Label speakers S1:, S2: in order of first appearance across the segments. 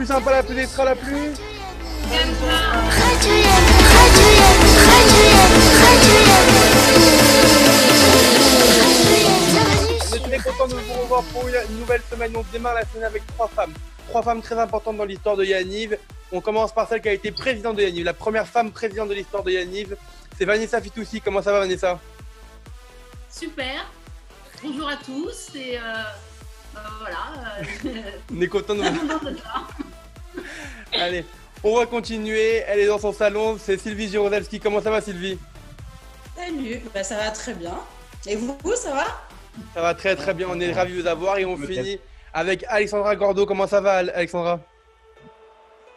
S1: plus sympa, la plus extra, la
S2: Yann.
S1: On est très content de vous revoir pour une nouvelle semaine. On démarre la semaine avec trois femmes. Trois femmes très importantes dans l'histoire de Yaniv. On commence par celle qui a été présidente de Yaniv, la première femme présidente de l'histoire de Yaniv. C'est Vanessa Fitoussi. Comment ça va Vanessa?
S3: Super. Bonjour à tous et euh, euh, voilà. euh,
S1: On est content de vous... Allez, on va continuer. Elle est dans son salon. C'est Sylvie Girodelski. Comment ça va Sylvie?
S4: Salut, bah, ça va très bien. Et vous, ça va?
S1: Ça va très très bien. On est ravis de vous avoir. Et on finit avec Alexandra Gordo. Comment ça va Alexandra?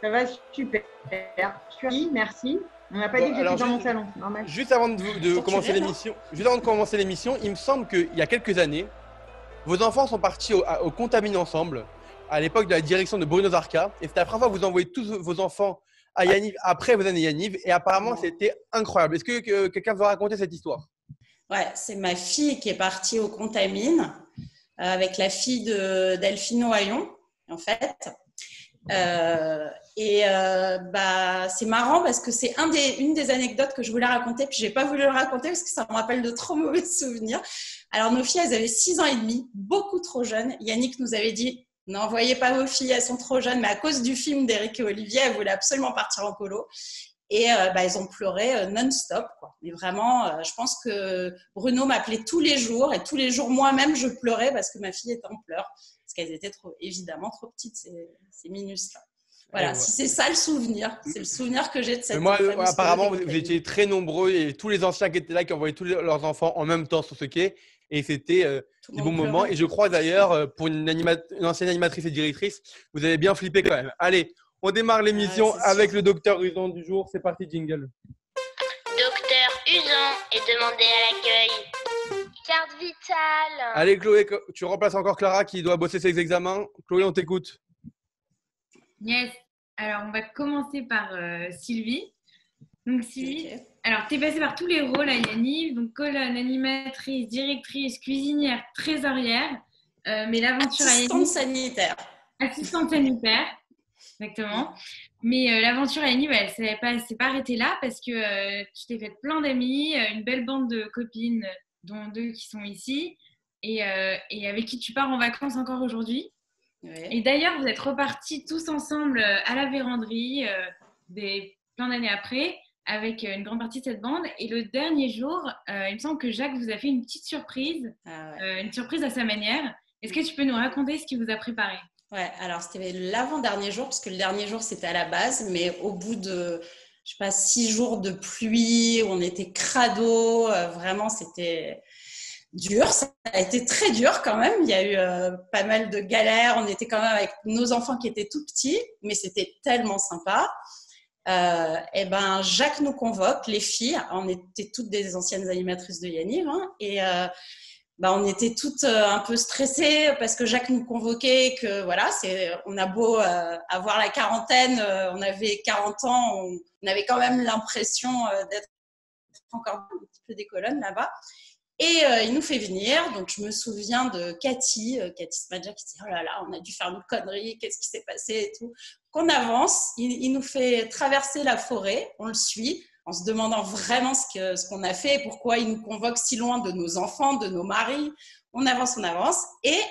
S5: Ça va super. Merci. On n'a pas
S1: Bon,
S5: dit que j'étais dans mon
S1: juste-
S5: salon, normal.
S1: Juste avant de, commencer l'émission, juste avant de commencer l'émission, il me semble qu'il y a quelques années, vos enfants sont partis au, à- au Contamine ensemble, à l'époque de la direction de Bruno Zarca, et c'était la première fois que vous envoyez tous vos enfants à Yaniv après vos années Yaniv, et apparemment c'était incroyable. Est-ce que, que quelqu'un veut raconter cette histoire?
S4: Ouais, c'est ma fille qui est partie au Contamine euh, avec la fille de Delphino Hayon, en fait. Euh, et euh, bah, c'est marrant parce que c'est une des anecdotes que je voulais raconter, puis j'ai pas voulu le raconter parce que ça me rappelle de trop mauvais souvenirs. Alors, nos filles, elles avaient 6 ans et demi, beaucoup trop jeunes. Yannick nous avait dit N'envoyez pas vos filles, elles sont trop jeunes, mais à cause du film d'Éric et Olivier, elles voulaient absolument partir en colo. Et euh, bah, elles ont pleuré euh, non-stop. Mais vraiment, euh, je pense que Bruno m'appelait tous les jours et tous les jours moi-même je pleurais parce que ma fille était en pleurs parce qu'elles étaient trop, évidemment trop petites ces, ces minus là. Voilà, si c'est ça le souvenir, c'est le souvenir que j'ai de cette.
S1: Mais Moi, apparemment, vous, vous étiez très nombreux, et tous les anciens qui étaient là, qui envoyaient tous leurs enfants en même temps sur ce quai, et c'était euh, des bons moments. Et je crois d'ailleurs, euh, pour une, anima- une ancienne animatrice et directrice, vous avez bien flippé quand même. Allez, on démarre l'émission avec
S4: sûr.
S1: le docteur Usan du jour. C'est parti, jingle.
S2: Docteur Usan est demandé à l'accueil. Carte vitale.
S1: Allez, Chloé, tu remplaces encore Clara qui doit bosser ses examens. Chloé, on t'écoute.
S6: Yes. Alors, on va commencer par euh, Sylvie. Donc, Sylvie. Alors, tu es passée par tous les rôles à Yaniv, donc colonne, animatrice, directrice, cuisinière, trésorière. Euh, mais l'aventure à
S4: Assistante
S6: Yaniv,
S4: sanitaire.
S6: assistante sanitaire, exactement. Mais euh, l'aventure à Yaniv, elle ne s'est pas, pas arrêtée là parce que euh, tu t'es fait plein d'amis, une belle bande de copines, dont deux qui sont ici, et, et avec qui tu pars en vacances encore aujourd'hui.
S4: Ouais.
S6: Et d'ailleurs, vous êtes repartis tous ensemble à la véranderie, des, plein d'années après, avec euh, une grande partie de cette bande. Et le dernier jour, euh, il me semble que Jacques vous a fait une petite surprise,
S4: Ah ouais.
S6: euh, une surprise à sa manière. Est-ce que tu peux nous raconter ce qu'il vous a préparé?
S4: Ouais, alors c'était l'avant-dernier jour, parce que le dernier jour c'était à la base, mais au bout de, je sais pas, six jours de pluie, on était crado, euh, vraiment c'était dur. Ça a été très dur quand même. Il y a eu euh, pas mal de galères. On était quand même avec nos enfants qui étaient tout petits, mais c'était tellement sympa. Euh, et ben Jacques nous convoque, les filles. On était toutes des anciennes animatrices de Yaniv, hein, et euh, bah, on était toutes euh, un peu stressées parce que Jacques nous convoquait, que voilà, c'est, on a beau avoir la quarantaine, on avait 40 ans, on, on avait quand même l'impression d'être encore un petit peu des colonnes là-bas. Et euh, il nous fait venir, donc je me souviens de Cathy, euh, Cathy Smadja qui dit Oh là là, on a dû faire une connerie, qu'est-ce qui s'est passé et tout. Qu'on avance, il, nous fait traverser la forêt, on le suit, en se demandant vraiment ce qu'on a fait, et pourquoi il nous convoque si loin de nos enfants, de nos maris. On avance, on avance. Et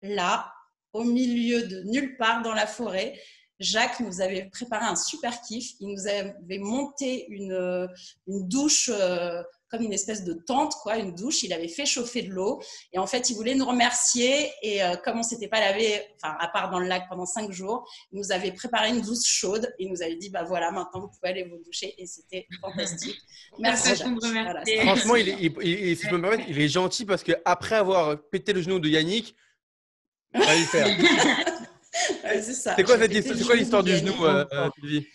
S4: là, au milieu de nulle part dans la forêt, Jacques nous avait préparé un super kiff. Il nous avait monté une, une douche, euh, comme une espèce de tente, quoi, une douche. Il avait fait chauffer de l'eau. Et en fait, il voulait nous remercier. Et euh, comme on s'était pas lavé, enfin, à part dans le lac pendant cinq jours, il nous avait préparé une douche chaude. Et il nous avait dit, bah voilà, maintenant vous pouvez aller vous doucher. Et c'était fantastique. Merci. Voilà,
S1: Franchement, il est, il- il- il- si je peux me permettre, il est gentil parce qu'après avoir pété le genou de Yannick, il va le faire.
S4: Ouais, c'est
S1: quoi, cette histoire- quoi l'histoire du genou, euh, euh, Sylvie?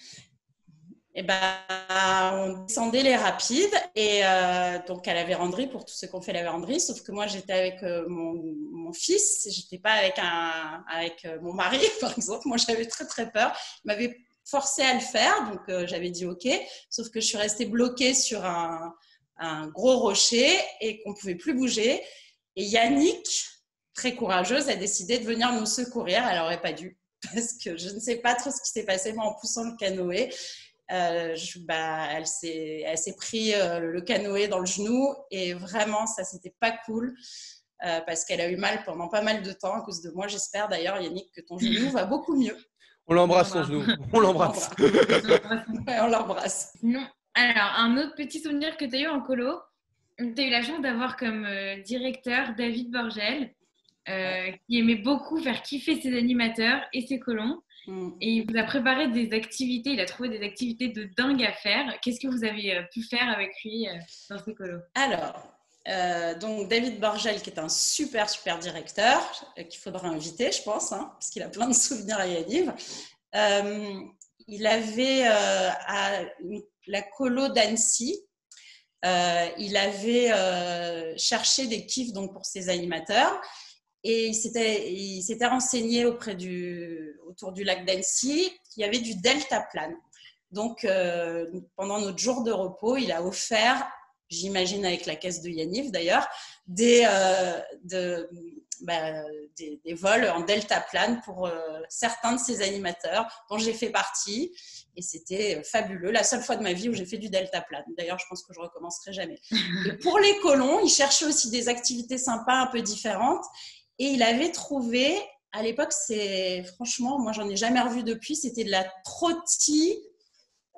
S4: Eh ben, on descendait les rapides et euh, donc à la véranderie pour tous ceux qui ont fait la véranderie. Sauf que moi, j'étais avec euh, mon, mon fils, j'étais pas avec euh, mon mari, par exemple. Moi, j'avais très très peur. Il m'avait forcé à le faire, donc j'avais dit OK. Sauf que je suis restée bloquée sur un, gros rocher et qu'on pouvait plus bouger. Et Yannick très courageuse, a décidé de venir nous secourir. Elle n'aurait pas dû, parce que je ne sais pas trop ce qui s'est passé, mais en poussant le canoë, euh, je- bah, elle s'est elle s'est pris euh, le canoë dans le genou et vraiment, ça, c'était pas cool. euh, parce qu'elle a eu mal pendant pas mal de temps à cause de moi. J'espère d'ailleurs, Yannick, que ton genou va beaucoup mieux.
S1: On l'embrasse, son genou. On l'embrasse.
S4: Ouais, on l'embrasse.
S6: Non. Alors, un autre petit souvenir que tu as eu en colo, tu as eu la chance d'avoir comme euh, directeur David Borgel, euh, qui aimait beaucoup faire kiffer ses animateurs et ses colons.
S4: Mm.
S6: Et il vous a préparé des activités, il a trouvé des activités de dingue à faire. Qu'est-ce que vous avez euh, pu faire avec lui euh, dans ces colos?
S4: Alors, euh, donc David Borgel, qui est un super, super directeur, euh, qu'il faudra inviter, je pense, hein, parce qu'il a plein de souvenirs à Yaniv. Euh, il avait à la colo d'Annecy, il avait cherché des kiffs donc, pour ses animateurs et il s'était, renseigné auprès du, autour du lac d'Annecy qu'il y avait du deltaplane. Donc, euh, pendant notre jour de repos, il a offert j'imagine avec la caisse de Yaniv d'ailleurs, des, euh, de, bah, des, des vols en deltaplane pour euh, certains de ces animateurs dont j'ai fait partie. Et c'était fabuleux. La seule fois de ma vie où j'ai fait du deltaplane. D'ailleurs, je pense que je recommencerai jamais. Et pour les colons, il cherchait aussi des activités sympas, un peu différentes. Et il avait trouvé, à l'époque, c'est franchement, moi, j'en ai jamais revu depuis, c'était de la trottie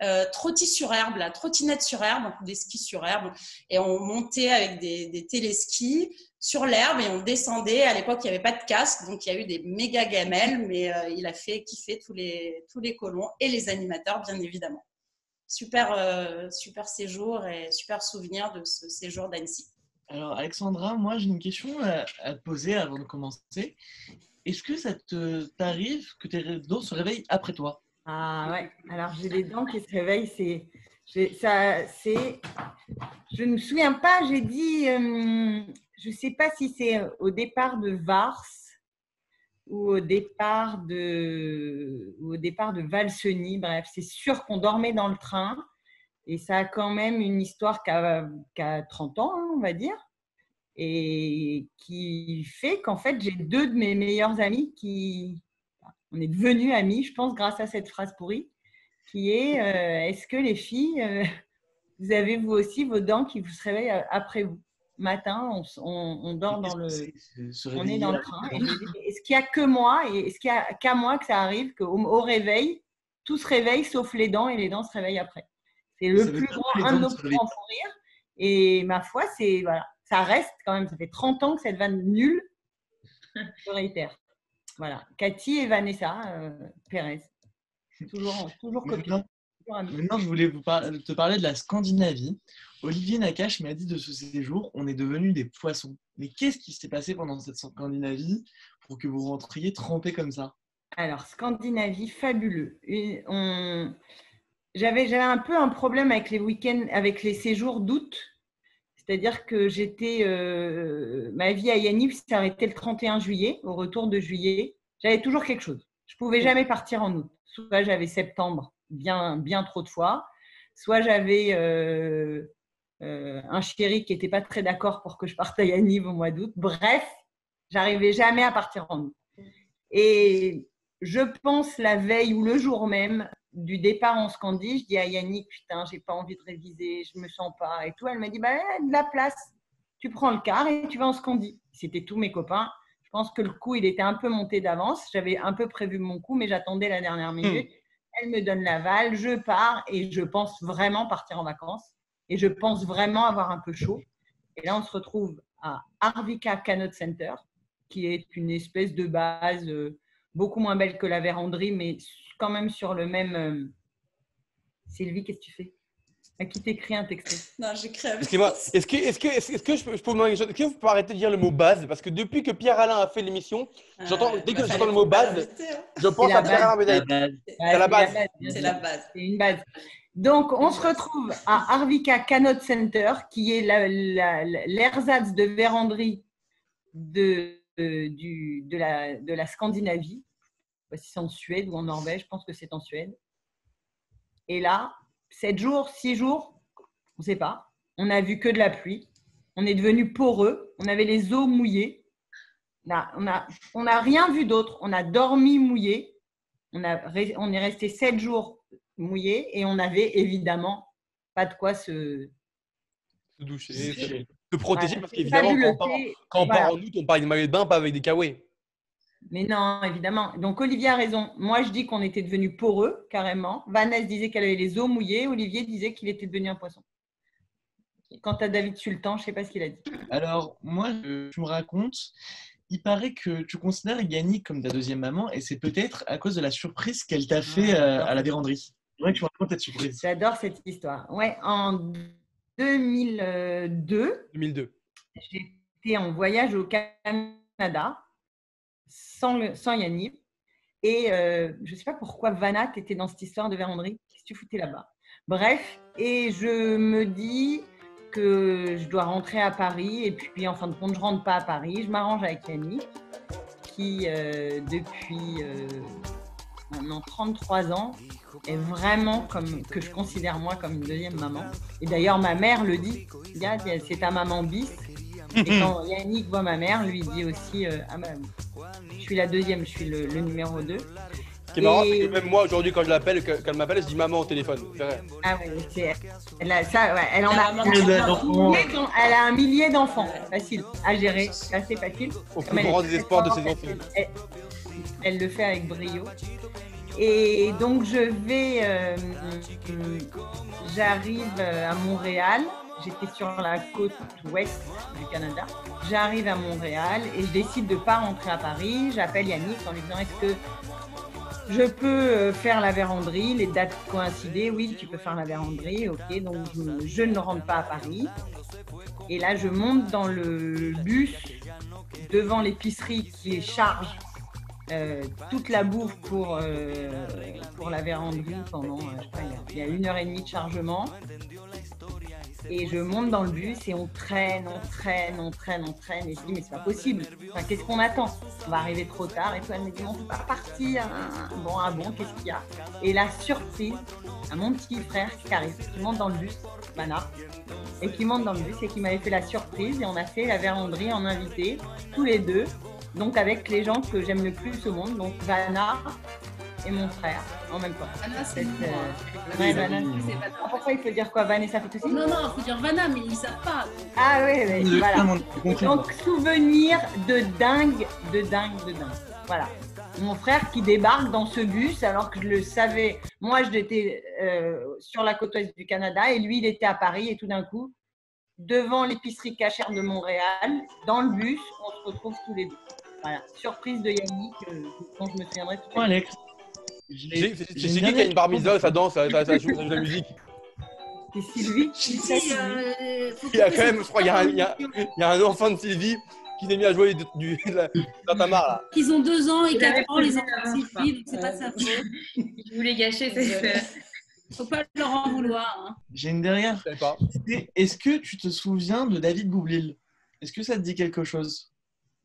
S4: euh, sur herbe, la trottinette sur herbe, des skis sur herbe, et on montait avec des, des téléskis sur l'herbe et on descendait. À l'époque, il n'y avait pas de casque, donc il y a eu des méga gamelles, mais euh, il a fait kiffer tous les, tous les colons et les animateurs, bien évidemment. Super, euh, super séjour et super souvenir de ce séjour d'Annecy.
S7: Alors, Alexandra, moi, j'ai une question à, te poser avant de commencer. Est-ce que ça t'arrive que tes dents se réveillent après toi?
S5: Ah ouais, alors j'ai les dents qui se réveillent. C'est, ça, c'est, je ne me souviens pas, j'ai dit, euh, je ne sais pas si c'est au départ de Vars ou au départ de, ou au départ de Valseny. Bref, c'est sûr qu'on dormait dans le train et ça a quand même une histoire qui a, qui a 30 ans, hein, on va dire, et qui fait qu'en fait, j'ai deux de mes meilleurs amis qui, on est devenus amis, je pense, grâce à cette phrase pourrie, qui est euh, Est-ce que les filles, euh, vous avez vous aussi vos dents qui vous se réveillent euh, après vous? Matin, on, s- on- on dort dans le. On est dans le train. Est-ce qu'il n'y a que moi et est-ce qu'il n'y a qu'à moi que ça arrive qu'au au réveil, tout se réveille sauf les dents et les dents se réveillent après? C'est le
S7: Ça
S5: plus grand, un de nos plus grands fous rires. Et ma foi, c'est voilà, ça reste quand même. Ça fait 30 ans que cette vanne nulle se réitère. Voilà. Cathy et Vanessa euh, Pérez. Toujours, toujours.
S7: Maintenant, je voulais vous par- te parler de la Scandinavie. Olivier Nakache m'a dit de ce séjour, on est devenus des poissons. Mais qu'est-ce qui s'est passé pendant cette Scandinavie pour que vous rentriez trempés comme ça?
S5: Alors, Scandinavie, fabuleux. On- J'avais un peu un problème avec les week-ends, avec les séjours d'août. C'est-à-dire que j'étais. euh, Ma vie à Yaniv s'est arrêtée le 31 juillet, au retour de juillet. J'avais toujours quelque chose. Je pouvais jamais partir en août. Soit j'avais septembre bien, bien trop de fois, soit j'avais euh, euh, un chéri qui n'était pas très d'accord pour que je parte à Yaniv au mois d'août. Bref, j'arrivais jamais à partir en août. Et je pense la veille ou le jour même du départ en Scandie, je dis à Yannick, putain, j'ai pas envie de réviser, je me sens pas et tout. Elle m'a dit, bah, de la place. Tu prends le car et tu vas en Scandie. C'était tous mes copains. Je pense que le coup, il était un peu monté d'avance. J'avais un peu prévu mon coup, mais j'attendais la dernière minute. Elle me donne l'aval, je pars et je pense vraiment partir en vacances. Et je pense vraiment avoir un peu chaud. Et là, on se retrouve à Arvika Canot Center, qui est une espèce de base euh, beaucoup moins belle que la véranderie, mais quand même sur le même. euh, Sylvie, qu'est-ce que tu fais? À qui t'écris un texto?
S4: Non, j'ai créé avec
S1: Excusez-moi, est-ce que, est-ce que, est-ce que je peux, je peux vous demander quelque chose? Est-ce que vous pouvez arrêter de dire le mot base? Parce que depuis que Pierre Alain a fait l'émission, J'entends- dès que
S4: bah,
S1: j'entends le mot base,
S4: hein.
S1: je pense à Pierre
S5: base.
S1: Alain Bédaï.
S5: C'est
S1: la base.
S4: C'est la base.
S5: C'est une base. Donc, on se retrouve à Arvika Canot Center, qui est la- la- la- l'ersatz de véranderie de, de- du, de, la, de la Scandinavie. Je sais pas si c'est en Suède ou en Norvège, je pense que c'est en Suède. Et là, 7 jours, 6 jours, on ne sait pas. On n'a vu que de la pluie. On est devenu poreux. On avait les os mouillés. n'a- on a, on a rien vu d'autre. On a dormi mouillé. On, a, re- on est resté sept jours mouillé et on avait évidemment pas de quoi se,
S1: Se doucher, se, se protéger,
S5: Voilà,
S1: parce qu'évidemment, quand on, part,
S5: fabuleux.
S1: quand on part
S5: Voilà.
S1: en août, on part avec des maillots de bain, pas avec des kawaii.
S5: Mais non, évidemment. Donc Olivier a raison. Moi, je dis qu'on était devenu poreux, carrément. Vanessa disait qu'elle avait les os mouillés. Olivier disait qu'il était devenu un poisson. Quant à David Sultan, je ne sais pas ce qu'il a dit.
S7: Alors, moi, je, tu me racontes, il paraît que tu considères Yannick comme ta deuxième maman et c'est peut-être à cause de la surprise qu'elle t'a fait euh, à la véranderie. Vrai que tu me racontes cette surprise.
S5: J'adore cette histoire. Ouais, en 2002,
S1: 2002.
S5: j'étais en voyage au Canada sans, le- sans Yannick. Et euh, je ne sais pas pourquoi Vanat était dans cette histoire de véranderie. Qu'est-ce que tu foutais là-bas? Bref, et je me dis que je dois rentrer à Paris. Et puis, en fin de compte, je ne rentre pas à Paris. Je m'arrange avec Yannick, qui, euh, depuis euh, maintenant 33 ans, est vraiment comme que je considère moi comme une deuxième maman. Et d'ailleurs, ma mère le dit. C'est ta maman bis. Et quand Yannick voit ma mère, lui il dit aussi euh, ah, bah, Je suis la deuxième, je suis le, le numéro 2.
S1: Ce qui est marrant,
S5: Et-
S1: c'est que même moi, aujourd'hui, quand je l'appelle, quand elle m'appelle, je dis maman au téléphone. Vrai.
S5: Ah ouais, c'est- elle, a, ça, ouais, elle en a, elle a
S7: d'enfants.
S5: un millier d'en- elle a un millier d'enfants. Facile à gérer, assez facile.
S1: Au plus
S5: elle
S1: grand désespoir de ses enfants.
S5: Elle, elle- elle le fait avec brio. Et donc je vais, euh, j'arrive euh, à Montréal. J'étais sur la côte ouest du Canada. J'arrive à Montréal et je décide de pas rentrer à Paris. J'appelle Yannick en lui disant est-ce que je peux euh, faire la véranderie, les dates coïncidaient, oui, tu peux faire la véranderie, ok, donc je, ne rentre pas à Paris. Et là, je monte dans le bus devant l'épicerie qui charge euh, toute la bouffe pour, euh, pour la véranderie pendant, sais pas, il y a une heure et demie de chargement. Et je monte dans le bus et on traîne, on traîne, on traîne, on traîne. Et je dis, mais c'est pas possible. Enfin, qu'est-ce qu'on attend? On va arriver trop tard. Et puis elle me dit, on pas partir. Bon, ah bon, qu'est-ce qu'il y a? Et la surprise, à mon petit frère qui arrive, qui monte dans le bus, Bana, et qui monte dans le bus et qui m'avait fait la surprise. Et on a fait la véranderie en invité, tous les deux. Donc avec les gens que j'aime le plus au monde, donc Vanna et mon frère en même temps.
S3: Vanna, c'est
S5: euh, ouais,
S3: Vanna.
S5: Ah, Pourquoi il faut dire quoi Vanessa fait aussi
S3: Non, non, il faut dire Vanna, mais ils ne savent pas.
S5: Ah oui, oui,
S7: Le
S5: voilà. Donc, souvenir de dingue, de dingue, de dingue. Voilà. Mon frère qui débarque dans ce bus alors que je le savais. Moi, j'étais euh, sur la côte ouest du Canada et lui, il était à Paris et tout d'un coup, devant l'épicerie cachère de Montréal, dans le bus, on se retrouve tous les deux. Voilà. Surprise de Yannick, euh, dont je me souviendrai tout à l'heure.
S1: C'est c'est- c'est qui qui a une bar
S7: dernière
S1: mitzvah, ça danse, ça, ça, ça joue, ça joue de la musique.
S5: C'est Sylvie.
S3: Si, euh,
S1: Il y a quand même, je crois, il y a un, il y a-
S3: histoire.
S1: il y a un enfant de Sylvie qui s'est mis à jouer du, du, de la- dans ta mare, là.
S3: Ils ont deux ans et quatre ans, les enfants de Sylvie, donc c'est pas sa faute.
S6: Je voulais gâcher cette.
S3: Faut pas leur en vouloir. hein.
S7: J'ai une dernière.
S1: Je savais pas.
S7: C'est, Est-ce que tu te souviens de David Boublil Est-ce que ça te dit quelque chose?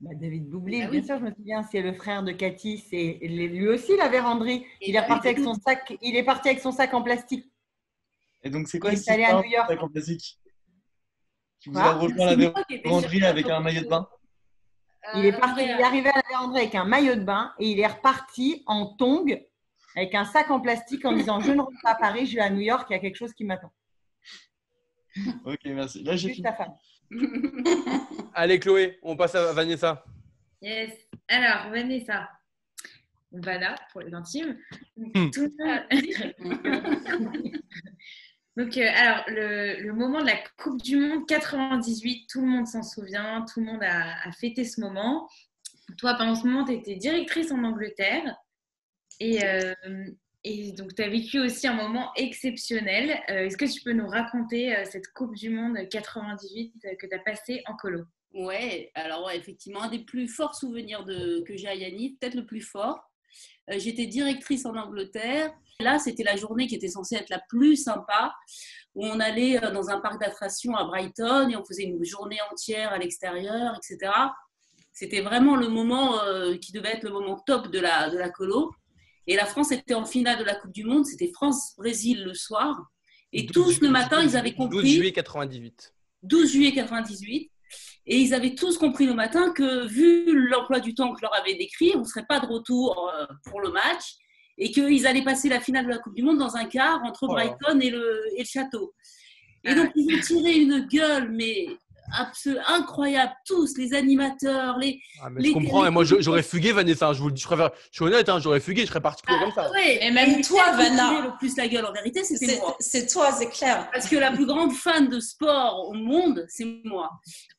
S5: Bah, David Boublil,
S3: Ah oui.
S5: bien sûr, je me souviens, c'est le frère de Cathy, c'est lui aussi la véranderie. Il est reparti avec son sac, il est parti avec son sac en plastique.
S7: Et donc, c'est quoi
S5: Il est
S7: cette
S5: allé à
S7: histoire
S5: New York.
S7: avec en plastique Qui vous
S5: Quoi
S7: a rejoint la véranderie avec un maillot de bain
S5: Il est
S3: Euh,
S5: parti, il est arrivé à la véranderie avec un maillot de bain et il est reparti en tongue avec un sac en plastique en disant je ne rentre pas à Paris, je vais à New York, il y a quelque chose qui m'attend.
S7: Ok, merci. Là, j'ai fini.
S1: Allez, Chloé, on passe à Vanessa.
S6: Yes. Alors, Vanessa. Vanna, pour les intimes.
S1: Hmm.
S6: Tout le monde- Donc, euh, alors, le, le moment de la Coupe du Monde 98, tout le monde s'en souvient, tout le monde a, a fêté ce moment. Toi, pendant ce moment, tu étais directrice en Angleterre. Et, euh, et donc, tu as vécu aussi un moment exceptionnel. Euh, Est-ce que tu peux nous raconter euh, cette Coupe du Monde 98 euh, que tu as passée en colo?
S3: Ouais, alors effectivement, un des plus forts souvenirs que j'ai à Yannick, peut-être le plus fort. J'étais directrice en Angleterre. Là, c'était la journée qui était censée être la plus sympa, où on allait dans un parc d'attractions à Brighton et on faisait une journée entière à l'extérieur, etc. C'était vraiment le moment qui devait être le moment top de la, de la colo. Et la France était en finale de la Coupe du Monde, c'était France-Brésil le soir. Et
S1: 12
S3: tous le matin, ils avaient
S1: 12
S3: compris.
S1: juillet 98.
S3: 12 juillet 98. Et ils avaient tous compris le matin que, vu l'emploi du temps que je leur avait décrit, on ne serait pas de retour euh, pour le match et qu'ils allaient passer la finale de la Coupe du Monde dans un quart entre
S1: Oh.
S3: Brighton et le, et le château. Et donc, ils ont tiré une gueule, mais incroyable, tous, les animateurs, les.
S1: Ah, mais
S3: Les-
S1: je comprends,
S3: les-
S1: et moi j'aurais fugué Vanessa, hein, je vous le dis, je, préfère, je suis honnête, hein, j'aurais fugué, je serais parti comme ça.
S3: ouais,
S4: Et même
S3: et
S4: toi, Vanna.
S3: le plus la gueule, en vérité, c'était
S4: C'est
S3: moi.
S4: c'est toi, c'est clair.
S3: Parce que la plus grande fan de sport au monde, c'est moi.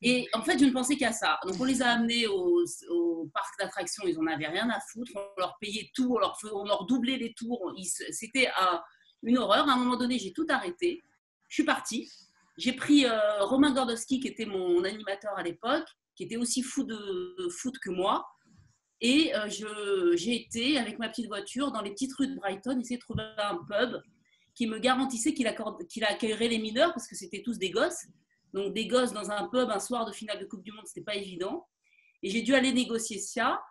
S3: Et en fait, je ne pensais qu'à ça. Donc, on les a amenés au, au parc d'attractions. Ils n'en avaient rien à foutre. On leur payait tout. On leur, on leur doublait les tours. C'était un- une horreur. À un moment donné, j'ai tout arrêté. Je suis partie. J'ai pris euh, Romain Gordowski, qui était mon animateur à l'époque, qui était aussi fou de, foot que moi. Et euh, j'ai été, avec ma petite voiture, dans les petites rues de Brighton, essayer de trouver un pub qui me garantissait qu'il accueillerait les mineurs, parce que c'était tous des gosses. Donc des gosses dans un pub un soir de finale de Coupe du Monde, c'était pas évident. Et j'ai dû aller négocier ça.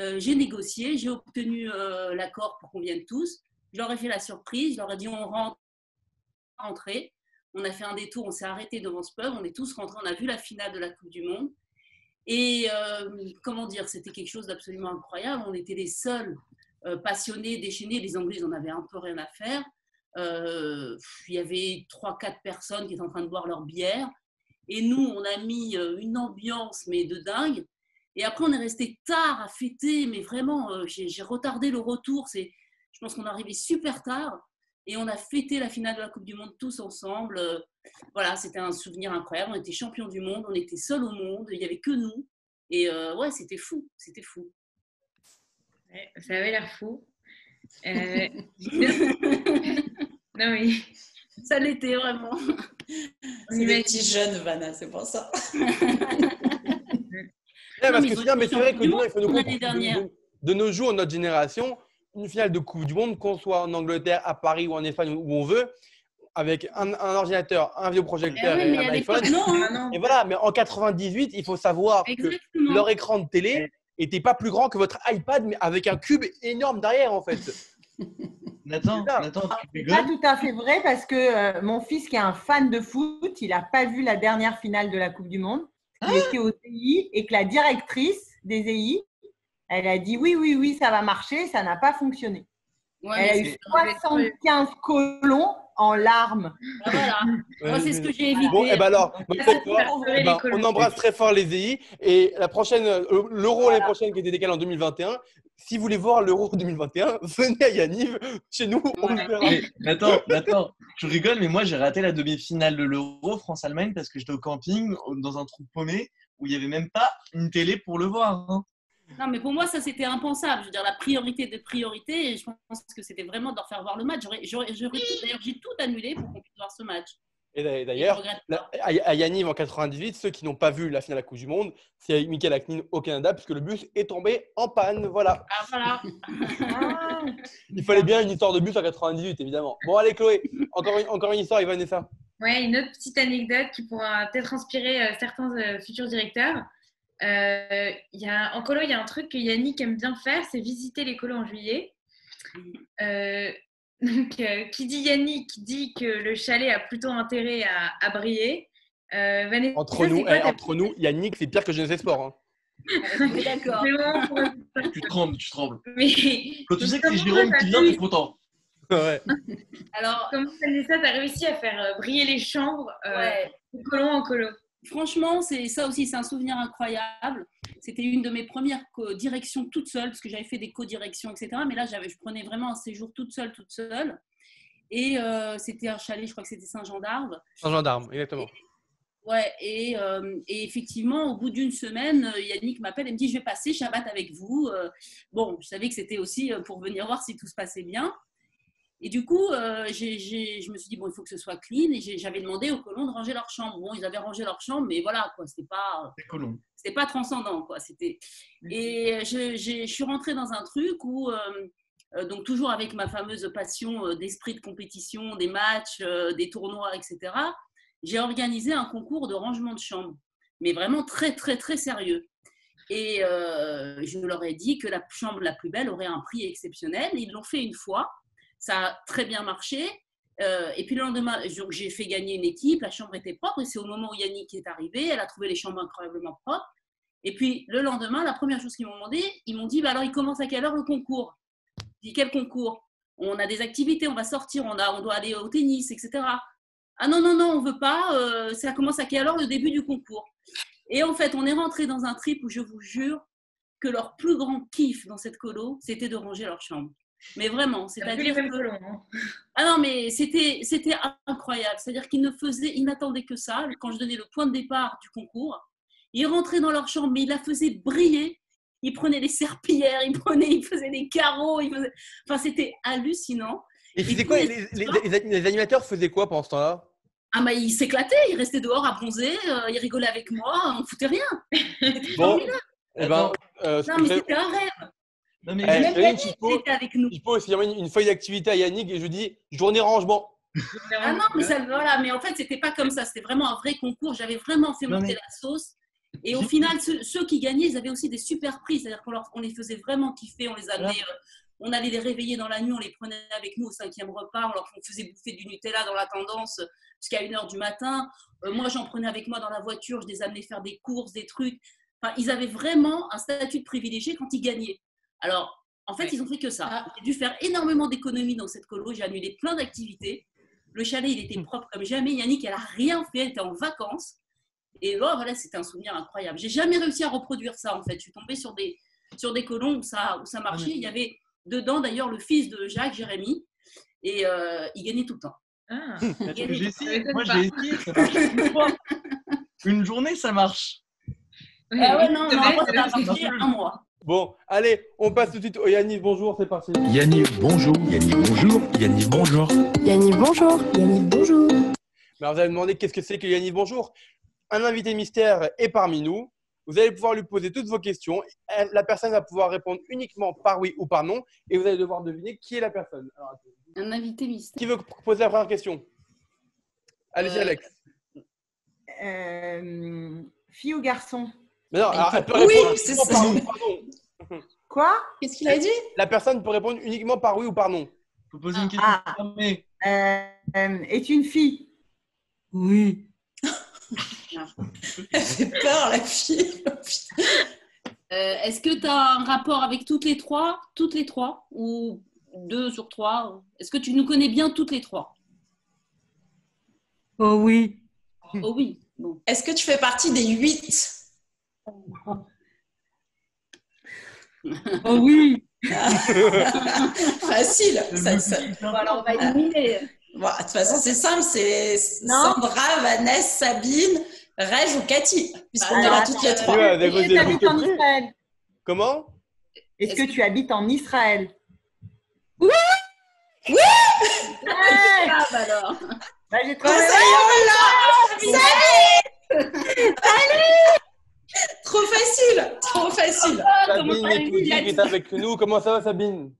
S3: Euh, j'ai négocié, j'ai obtenu l'accord pour qu'on vienne tous. Je leur ai fait la surprise, je leur ai dit on rentre, rentrer. On a fait un détour, on s'est arrêté devant ce pub, on est tous rentrés, on a vu la finale de la Coupe du Monde. Et euh, comment dire, c'était quelque chose d'absolument incroyable. On était les seuls euh, passionnés, déchaînés. Les Anglais, ils en avaient un peu rien à faire. Euh, il y avait trois, quatre personnes qui étaient en train de boire leur bière. Et nous, on a mis une ambiance, mais de dingue. Et après, on est resté tard à fêter, mais vraiment, j'ai retardé le retour. Je pense qu'on est arrivé super tard. Et on a fêté la finale de la Coupe du Monde tous ensemble. Euh, Voilà, c'était un souvenir incroyable. On était champions du monde, on était seuls au monde, il n'y avait que nous. Et euh, ouais, c'était fou, c'était fou.
S6: Ouais, ça avait l'air fou. Euh, non, oui.
S3: Ça l'était vraiment.
S6: On
S4: C'est des petits jeunes, Vanna, c'est pour ça.
S1: Ouais, parce que bien, mais c'est vrai que
S3: du
S1: nous, il faut nous
S3: monde l'année
S1: comprendre.
S3: dernière.
S1: De, de- de nos jours, notre génération, une finale de Coupe du Monde, qu'on soit en Angleterre, à Paris ou en Espagne, où on veut, avec un, un ordinateur, un
S3: Eh
S1: vidéoprojecteur
S3: oui,
S1: et
S3: mais
S1: un iPhone.
S3: non. hein.
S6: Ah non.
S1: Et voilà, mais en 98, il faut savoir que leur écran de télé était pas plus grand que votre iPad, mais avec un cube énorme derrière, en fait.
S7: Nathan. Nathan, tu
S5: C'est pas tout à fait vrai parce que euh, mon fils, qui est un fan de foot, il n'a pas vu la dernière finale de la Coupe du Monde. Il était au TI et que la directrice des EI, elle a dit oui, oui, oui, ça va marcher. Ça n'a pas fonctionné.
S3: Ouais,
S5: Elle a
S3: mais
S5: eu
S3: c'est-
S5: 75 colons en larmes.
S3: Ah, voilà. Moi, c'est ce que j'ai évité.
S1: Bon, et ben alors, Eh ben, on embrasse très fort les EI et la prochaine, euh, l'euro l'année prochaine qui était décalé en 2021. Si vous voulez voir l'euro 2021, venez à Yaniv, chez nous, on le
S3: Ouais.
S1: verra.
S7: Mais, Nathan, Nathan, tu rigoles, mais moi j'ai raté la demi-finale de l'Euro France-Allemagne parce que j'étais au camping dans un trou paumé où il n'y avait même pas une télé pour le voir. hein.
S3: Non, mais pour moi, ça, c'était impensable. Je veux dire, la priorité de priorité, et je pense que c'était vraiment de leur faire voir le match. D'ailleurs, j'ai tout annulé pour qu'on puisse voir ce match.
S1: Et d'ailleurs, à à Yaniv en 98, ceux qui n'ont pas vu la finale de la Coupe du Monde, c'est Michael Aknin au Canada puisque le bus est tombé en panne. Voilà.
S3: Ah, voilà.
S1: Il fallait bien une histoire de bus en 98, évidemment. Bon, allez, Chloé, encore une, encore une histoire avec Vanessa.
S6: Ouais, une autre petite anecdote qui pourra peut-être inspirer euh, certains euh, futurs directeurs. Euh, il y a, en colo, il y a un truc que Yannick aime bien faire, c'est visiter les colos en juillet. Euh, donc, euh, qui dit Yannick dit que le chalet a plutôt intérêt à, à briller. Euh, Vanessa,
S1: Entre nous,
S6: quoi
S1: eh, entre nous, Yannick, c'est pire que Jeunesse Sport. hein.
S3: Est d'accord.
S7: Tu trembles, tu trembles.
S6: Mais
S7: Quand tu sais que c'est Jérôme qui vient, t'es content.
S1: Ouais.
S3: Alors,
S6: comment Vanessa, t'as réussi à faire briller les chambres euh,
S3: ouais.
S6: de colo en colo
S3: Franchement, c'est ça aussi, c'est un souvenir incroyable. C'était une de mes premières directions toute seule, parce que j'avais fait des co-directions, etc. Mais là, je prenais vraiment un séjour toute seule, toute seule. Et euh, c'était un chalet, je crois que c'était Saint-Jean d'Arve.
S1: Un gendarme, exactement.
S3: Ouais, et, euh, et effectivement, au bout d'une semaine, euh, Yannick m'appelle et me dit Je vais passer Shabbat avec vous. Euh, bon, je savais que c'était aussi pour venir voir si tout se passait bien. Et du coup, euh, j'ai- j'ai- je me suis dit Bon, il faut que ce soit clean. Et j'avais demandé aux colons de ranger leur chambre. Bon, ils avaient rangé leur chambre, mais voilà, quoi, c'était pas c'était pas transcendant quoi c'était. Et je, j'ai- je suis rentrée dans un truc où euh, euh, donc toujours avec ma fameuse passion euh, d'esprit de compétition des matchs euh, des tournois etc j'ai organisé un concours de rangement de chambre mais vraiment très très très sérieux. Et euh, je leur ai dit que la chambre la plus belle aurait un prix exceptionnel. Ils l'ont fait une fois ça a très bien marché Euh, et puis le lendemain, j'ai fait gagner une équipe, la chambre était propre, et c'est au moment où Yannick est arrivé, elle a trouvé les chambres incroyablement propres. Et puis le lendemain, la première chose qu'ils m'ont demandé, ils m'ont dit bah, alors il commence à quelle heure le concours? J'ai dit quel concours? On a des activités, on va sortir, on, a, on doit aller au tennis, etc. Ah non, non, non, on veut pas, euh, ça commence à quelle heure le début du concours? Et en fait, on est rentré dans un trip où je vous jure que leur plus grand kiff dans cette colo, c'était de ranger leur chambre. Mais vraiment, c'est-à-dire que...
S6: colons. hein.
S3: Ah non, mais c'était, c'était incroyable. C'est-à-dire qu'ils ne faisaient, ils n'attendaient que ça. Quand je donnais le point de départ du concours, ils rentraient dans leur chambre, mais ils la faisaient briller. Ils prenaient les serpillères, ils prenaient, ils faisaient des carreaux. Ils faisaient... Enfin, c'était hallucinant.
S1: Et
S3: Et
S1: quoi? les, les- les- les animateurs faisaient quoi pendant ce temps-là?
S3: Ah, mais ils s'éclataient, ils restaient dehors à bronzer, euh, ils rigolaient avec moi, on foutait rien.
S1: Bon. Eh ben, euh,
S3: Non, mais c'était un rêve.
S7: Non, mais
S1: Eh,
S3: Même Yannick était avec nous.
S1: je pose aussi une, une feuille d'activité à Yannick et je lui dis journée rangement.
S3: Ah non, mais ça, voilà, mais en fait, c'était pas comme ça. C'était vraiment un vrai concours. J'avais vraiment fait
S7: Non,
S3: monter
S7: mais-
S3: la sauce. Et au final, ceux, ceux qui gagnaient, ils avaient aussi des super prix. C'est-à-dire qu'on on les faisait vraiment kiffer. On les amenait, euh, on allait les réveiller dans la nuit, on les prenait avec nous au cinquième repas. On leur on faisait bouffer du Nutella dans la tendance jusqu'à 1h du matin. Euh, moi, j'en prenais avec moi dans la voiture. Je les amenais faire des courses, des trucs. Enfin, ils avaient vraiment un statut de privilégié quand ils gagnaient. Alors, en fait,
S6: Ouais.
S3: ils ont fait que ça.
S4: Ah.
S3: J'ai dû faire énormément d'économies dans cette colo. J'ai annulé plein d'activités. Le chalet, il était propre comme jamais. Yannick, elle a rien fait. Elle était en vacances. Et là, voilà, c'était un souvenir incroyable. J'ai jamais réussi à reproduire ça, en fait. Je suis tombée sur des, sur des colons où ça, où ça marchait. Il y avait dedans, d'ailleurs, le fils de Jacques, Jérémy. Et euh, il gagnait tout le temps.
S6: Ah.
S7: J'ai essayé. Moi, j'ai essayé. Ça marche une fois. Une journée, ça marche.
S3: Ah ouais, non,
S6: c'est
S3: non,
S6: vrai,
S3: moi,
S6: c'est
S3: ça a
S6: vrai,
S3: marché un mois.
S1: Bon, allez, on passe tout de suite au Yannick. Bonjour, c'est parti.
S8: Yannick, bonjour. Yannick, bonjour. Yannick, bonjour.
S9: Yannick, bonjour. Yannick, bonjour.
S1: Mais alors, vous allez me demander qu'est-ce que c'est que Yannick Bonjour? Un invité mystère est parmi nous. Vous allez pouvoir lui poser toutes vos questions. La personne va pouvoir répondre uniquement par oui ou par non. Et vous allez devoir deviner qui est la personne. Alors.
S3: Un invité mystère.
S1: qui veut poser la première question? Allez-y,
S3: Euh,
S1: Alex.
S5: Euh, fille ou garçon?
S1: Mais non,
S4: Mais
S1: alors, elle peut
S4: oui,
S1: répondre
S4: c'est
S1: uniquement
S4: ça.
S1: par oui ou par non.
S5: Quoi?
S4: Qu'est-ce qu'il a dit?
S1: La personne peut répondre uniquement par oui ou par non.
S7: Faut poser une question.
S5: Ah.
S7: fermée.
S5: euh, euh, Est une fille? Oui.
S4: Elle fait peur, la fille.
S3: Euh, Est-ce que tu as un rapport avec toutes les trois? Toutes les trois? Ou deux sur trois? Est-ce que tu nous connais bien toutes les trois?
S5: Oh oui.
S3: Oh oui. Bon.
S4: Est-ce que tu fais partie des huit?
S5: Oh oui.
S4: Facile. Ça- ça-
S3: Bon, alors, on va éliminer.
S4: Bon, de toute façon, c'est simple. C'est
S5: Non.
S4: Sandra, Vanessa, Sabine, Reg ou Cathy. Puisqu'on
S3: Ah,
S4: ira
S3: attends,
S4: toutes les trois.
S1: Ouais,
S5: Est-ce que tu habites en. Israël
S1: Comment?
S5: Est-ce que tu habites en Israël?
S4: Oui
S5: Ouais
S3: Ah, bah alors.
S5: Bah, J'ai trouvé.
S4: ça y est, on l'a Salut Trop facile Trop facile
S3: Ah, comment
S1: Sabine
S3: ça
S1: est avec nous. Comment ça va, Sabine?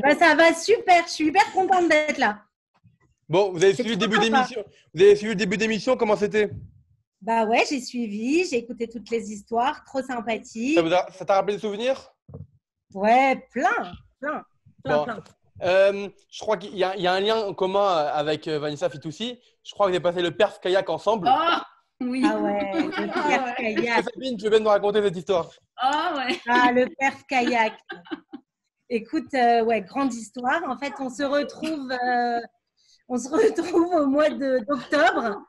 S10: Bah, ça va super, je suis hyper contente d'être là.
S1: Bon, vous avez suivi le début d'émission. Vous avez suivi le début d'émission. Comment c'était?
S10: Bah ouais, j'ai suivi, j'ai écouté toutes les histoires, trop sympathique.
S1: Ça t'a rappelé des souvenirs?
S10: Ouais, plein, plein, plein,
S1: Bon.
S10: plein.
S1: Euh, je crois qu'il y, a il y a un lien commun avec euh, Vanessa Fitoussi. Je crois que vous avez passé le perf kayak ensemble.
S3: Ah, oui.
S10: Ah ouais, le perf
S1: Est-ce
S10: kayak.
S1: que Sabine, tu veux bien nous raconter cette histoire
S3: Ah, ouais.
S10: Ah, le perf kayak. Écoute, euh, ouais, grande histoire. En fait, on se retrouve, euh, on se retrouve au mois de- d'octobre,